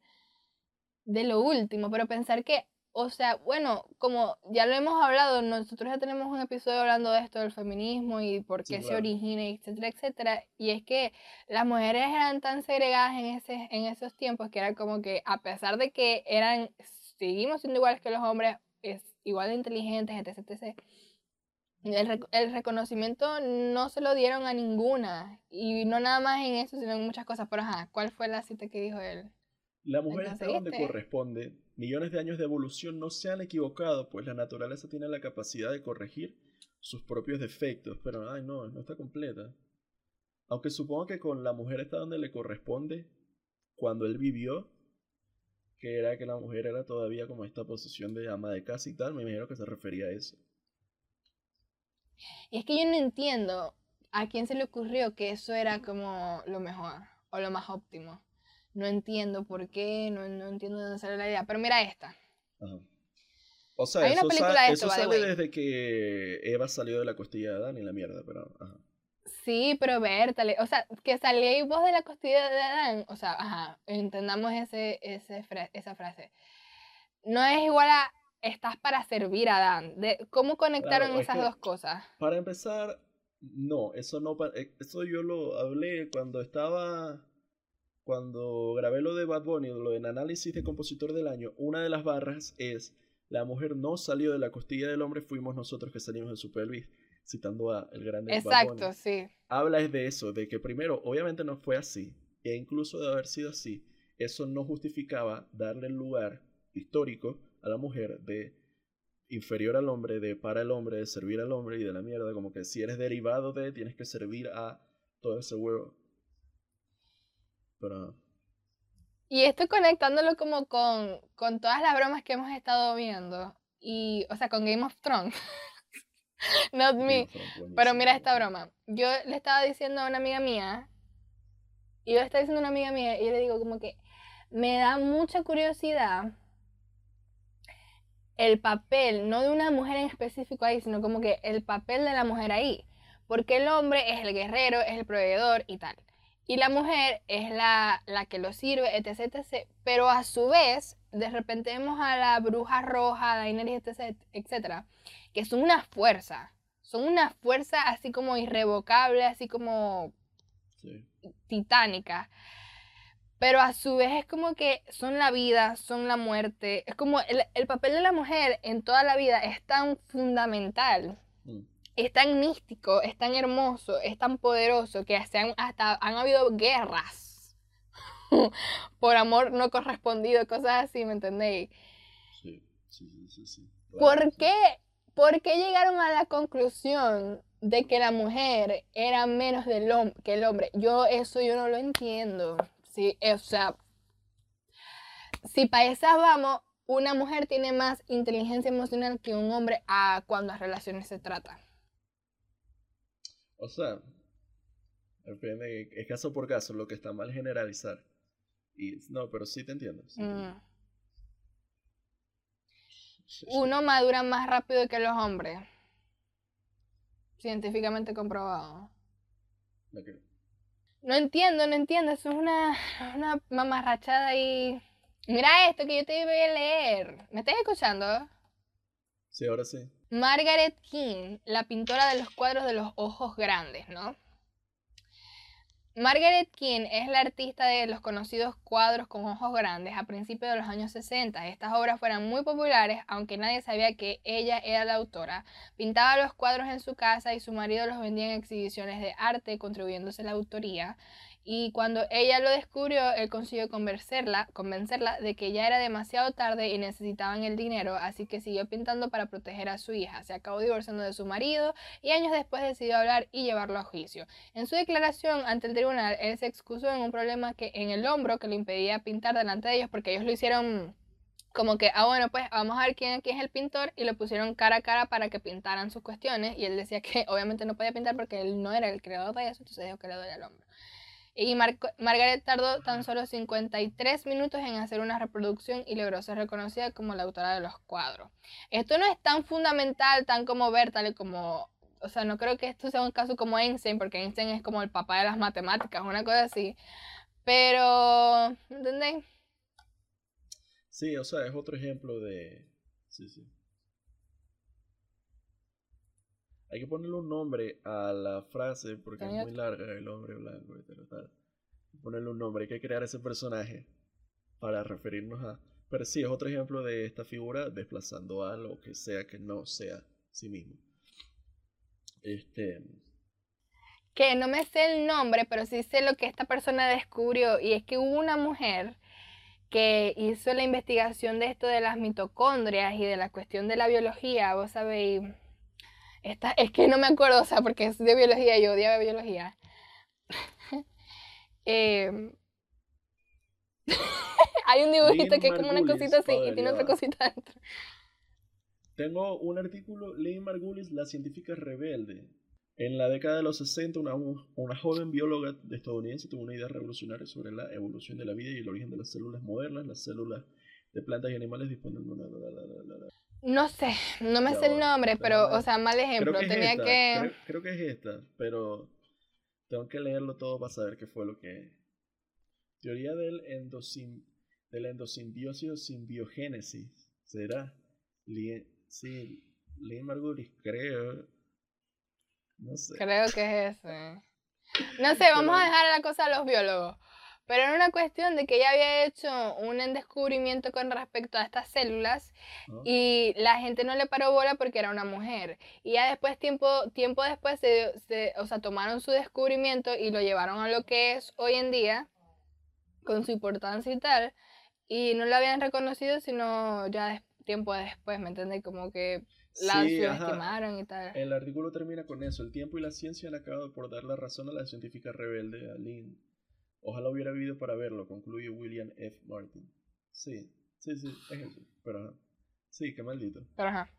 de lo último, pero pensar que, o sea, bueno, como ya lo hemos hablado, nosotros ya tenemos un episodio hablando de esto del feminismo y por qué se origina, etcétera, etcétera, y es que las mujeres eran tan segregadas en, ese, en esos tiempos que era como que a pesar de que eran, seguimos siendo iguales que los hombres, es igual de inteligentes, etc, etc. El, el, reconocimiento no se lo dieron a ninguna. Y no nada más en eso, sino en muchas cosas. Pero ajá, ¿cuál fue la cita que dijo él? La mujer está donde corresponde. Millones de años de evolución no se han equivocado, pues la naturaleza tiene la capacidad de corregir sus propios defectos. Pero, ay, no, no está completa. Aunque supongo que con la mujer está donde le corresponde cuando él vivió, que era que la mujer era todavía como esta posición de ama de casa y tal, me imagino que se refería a eso. Y es que yo no entiendo a quién se le ocurrió que eso era como lo mejor o lo más óptimo no entiendo por qué, no, no entiendo de dónde sale la idea. Pero mira esta. O sea, Hay eso, una película de eso sale desde que Eva salió de la costilla de Adán y la mierda, pero... Ajá. Sí, pero Bertale, o sea, que salí vos de la costilla de Adán, o sea, ajá, entendamos ese, ese esa frase. No es igual a estás para servir a Adán. De, ¿Cómo conectaron esas dos cosas? Para empezar, no, eso no, eh, eso yo lo hablé cuando estaba cuando grabé lo de Bad Bunny, lo del análisis de compositor del año, una de las barras es la mujer no salió de la costilla del hombre, fuimos nosotros que salimos de su pelvis, citando a el grande Exacto, Bad Bunny. sí. Habla de eso, de que primero, obviamente no fue así, e incluso de haber sido así, eso no justificaba darle el lugar histórico a la mujer de inferior al hombre, de para el hombre, de servir al hombre y de la mierda, como que si eres derivado de, tienes que servir a todo ese huevo y estoy conectándolo como con, con todas las bromas que hemos estado viendo. Y, o sea, con Game of Thrones. Not me. Pero mira esta broma. Yo le estaba diciendo a una amiga mía, y yo le estaba diciendo a una amiga mía, y yo le digo como que me da mucha curiosidad el papel, no de una mujer en específico ahí, sino como que el papel de la mujer ahí. Porque el hombre es el guerrero, es el proveedor y tal. Y la mujer es la, la que lo sirve, etc, etc. Pero a su vez, de repente vemos a la bruja roja, Daenerys, etc, etc. Que son una fuerza. Son una fuerza así como irrevocable, así como titánica. Pero a su vez es como que son la vida, son la muerte. Es como el, el papel de la mujer en toda la vida es tan fundamental. Mm es tan místico, es tan hermoso, es tan poderoso que hasta han habido guerras por amor no correspondido, cosas así, ¿me entendéis? Sí, sí, sí, sí. ¿Por, qué, ¿Por qué llegaron a la conclusión de que la mujer era menos del que el hombre? Yo eso yo no lo entiendo. Sí, o sea, si para esas vamos, una mujer tiene más inteligencia emocional que un hombre a cuando a relaciones se trata. O sea, depende, es caso por caso, lo que está mal generalizar. Y no, pero sí te entiendo. Mm. Uno madura más rápido que los hombres. Científicamente comprobado. No entiendo, no entiendo. Eso es una, una mamarrachada y... Mira esto que yo te voy a leer. ¿Me estás escuchando? Sí, ahora sí. Margaret King, la pintora de los cuadros de los ojos grandes, ¿no? Margaret King es la artista de los conocidos cuadros con ojos grandes a principios de los años 60. Estas obras fueron muy populares, aunque nadie sabía que ella era la autora. Pintaba los cuadros en su casa y su marido los vendía en exhibiciones de arte, contribuyéndose a la autoría. Y cuando ella lo descubrió, él consiguió convencerla, convencerla de que ya era demasiado tarde y necesitaban el dinero, así que siguió pintando para proteger a su hija. Se acabó divorciando de su marido y años después decidió hablar y llevarlo a juicio. En su declaración ante el tribunal, él se excusó en un problema que en el hombro que le impedía pintar delante de ellos porque ellos lo hicieron como que, ah, bueno, pues vamos a ver quién aquí es el pintor y lo pusieron cara a cara para que pintaran sus cuestiones y él decía que obviamente no podía pintar porque él no era el creador de eso, entonces dijo que le dolía el hombro. Y Margaret tardó tan solo 53 minutos en hacer una reproducción y logró ser reconocida como la autora de los cuadros. Esto no es tan fundamental, tan como ver, tal y como... O sea, no creo que esto sea un caso como Einstein, porque Einstein es como el papá de las matemáticas, una cosa así. Pero, ¿entendéis? Sí, o sea, es otro ejemplo de... Sí, sí. Hay que ponerle un nombre a la frase porque es muy larga, el hombre blanco, tal. Ponerle un nombre, hay que crear ese personaje para referirnos a... Pero sí, es otro ejemplo de esta figura desplazando a lo que sea que no sea sí mismo. Este... Que no me sé el nombre, pero sí sé lo que esta persona descubrió. Y es que hubo una mujer que hizo la investigación de esto de las mitocondrias y de la cuestión de la biología, vos sabéis esta, es que no me acuerdo, o sea, porque es de biología, yo odiaba biología. Em, hay un dibujito que es como una cosita así y tiene otra cosita dentro. Tengo un artículo, Lynn Margulis, la científica rebelde. En la década de los 60, una, una joven bióloga estadounidense tuvo una idea revolucionaria sobre la evolución de la vida y el origen de las células modernas. Las células de plantas y animales disponen de una... No sé, no me sé el nombre, pero, o sea, mal ejemplo. Tenía que. Creo, que es esta, pero tengo que leerlo todo para saber qué fue lo que. Teoría del, endosim... del endosimbiosis o simbiogénesis. ¿Será? Sí, Lee Margulis, creo. No sé. Creo que es ese. No sé, vamos a dejar la cosa a los biólogos. Pero era una cuestión de que ella había hecho un descubrimiento con respecto a estas células ah. y la gente no le paró bola porque era una mujer. Y ya después, tiempo, tiempo después, se, se, o sea, tomaron su descubrimiento y lo llevaron a lo que es hoy en día, con su importancia y tal. Y no lo habían reconocido sino ya tiempo después, ¿me entiendes? Como que la subestimaron y tal. El artículo termina con eso. El tiempo y la ciencia han acabado por dar la razón a la científica rebelde, Aline Ojalá hubiera vivido para verlo, concluye William F. Martin. Sí, sí, sí, es eso. Pero ajá. Sí, qué maldito. Pero ajá.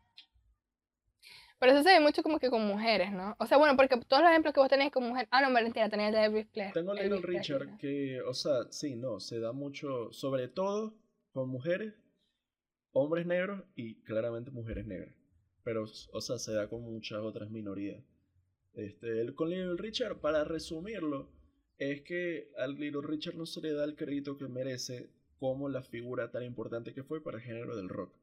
Pero eso se ve mucho como que con mujeres, ¿no? O sea, bueno, porque todos los ejemplos que vos tenés con mujeres. Ah, no, mentira, tenés el de Elvis Presley. Tengo Little Richard que, o sea, sí, no, se da mucho, sobre todo con mujeres, hombres negros y claramente mujeres negras. Pero, o sea, se da con muchas otras minorías. Este, el, con Little Richard, para resumirlo, es que al Little Richard no se le da el crédito que merece como la figura tan importante que fue para el género del rock.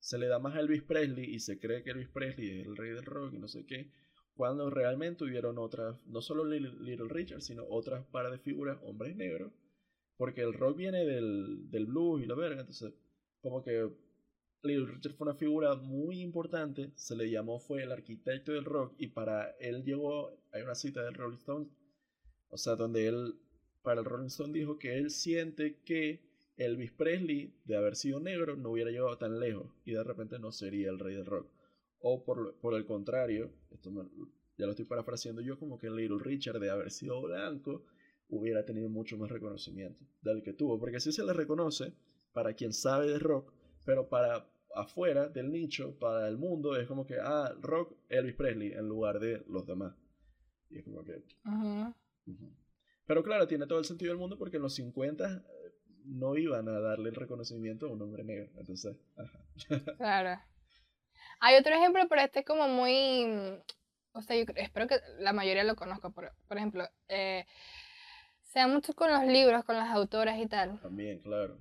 Se le da más a Elvis Presley y se cree que Elvis Presley es el rey del rock y no sé qué, cuando realmente hubieron otras, no solo Little Richard, sino otras para de figuras, hombres negros, porque el rock viene del, del blues y la verga, entonces como que Little Richard fue una figura muy importante, se le llamó, fue el arquitecto del rock y para él llegó, hay una cita del Rolling Stone, o sea, donde él, para el Rolling Stone dijo que él siente que Elvis Presley, de haber sido negro, no hubiera llegado tan lejos y de repente no sería el rey del rock. O por, por el contrario, esto ya lo estoy parafraseando yo, como que Little Richard, de haber sido blanco, hubiera tenido mucho más reconocimiento del que tuvo. Porque sí se le reconoce para quien sabe de rock, pero para afuera del nicho, para el mundo, es como que, ah, rock Elvis Presley en lugar de los demás. Y es como que... Pero claro, tiene todo el sentido del mundo porque en los 50 eh, no iban a darle el reconocimiento a un hombre negro. Entonces, ajá. Claro. Hay otro ejemplo, pero este es como muy... O sea, yo espero que la mayoría lo conozca. Por, por ejemplo, eh, se da mucho con los libros, con las autoras y tal. También, claro.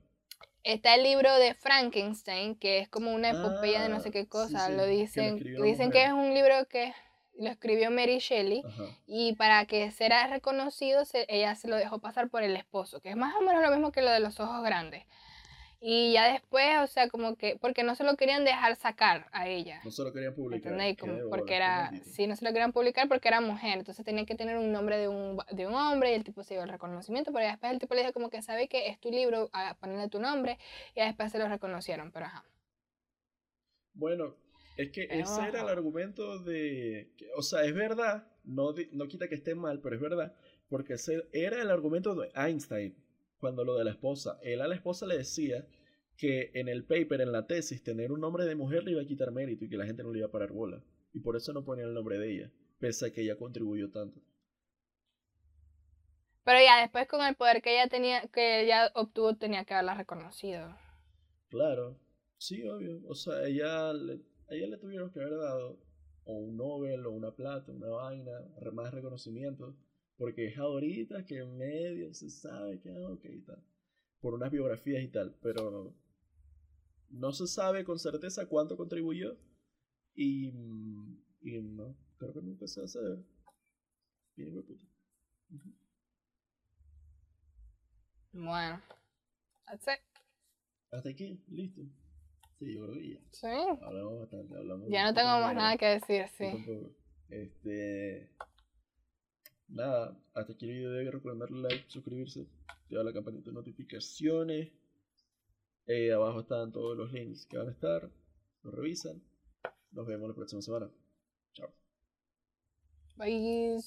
Está el libro de Frankenstein, que es como una epopeya de no sé qué ah, cosa. Lo dicen, dicen que es un libro que lo escribió Mary Shelley y para que sea reconocido ella se lo dejó pasar por el esposo, que es más o menos lo mismo que lo de los ojos grandes. Y ya después, o sea, como que, porque no se lo querían dejar sacar a ella. No se lo querían publicar. porque era, sí, no se lo querían publicar porque era mujer, entonces tenía que tener un nombre de un, de un hombre y el tipo se dio el reconocimiento, pero después el tipo le dijo como que sabe que es tu libro, a ponerle tu nombre y después se lo reconocieron, pero ajá. Bueno, es que ese era el argumento de, o sea, es verdad, no, no quita que esté mal, pero es verdad, porque ese era el argumento de Einstein cuando lo de la esposa. Él a la esposa le decía que en el paper, en la tesis, tener un nombre de mujer le iba a quitar mérito y que la gente no le iba a parar bola. Y por eso no ponía el nombre de ella, pese a que ella contribuyó tanto. Pero ya después con el poder que ella tenía, que ella obtuvo, tenía que haberla reconocido. Claro, sí, obvio. O sea, ella le, a ella le tuvieron que haber dado o un Nobel o una plata, una vaina, más reconocimiento porque es ahorita que en medio se sabe que, ah, ok, tal. Por unas biografías y tal. Pero no se sabe con certeza cuánto contribuyó. Y, y no, creo que nunca se va a saber. Bien, puta. Bueno, that's it. Hasta aquí, listo. Sí, yo creo que ya. Sí. Hablamos bastante, hablamos. Ya no tengo más nada que decir, sí. Este nada, hasta aquí el video de recuerden darle like, suscribirse, activar la campanita de notificaciones. Eh, abajo están todos los links que van a estar. Los revisan. Nos vemos la próxima semana. Chao. Bye.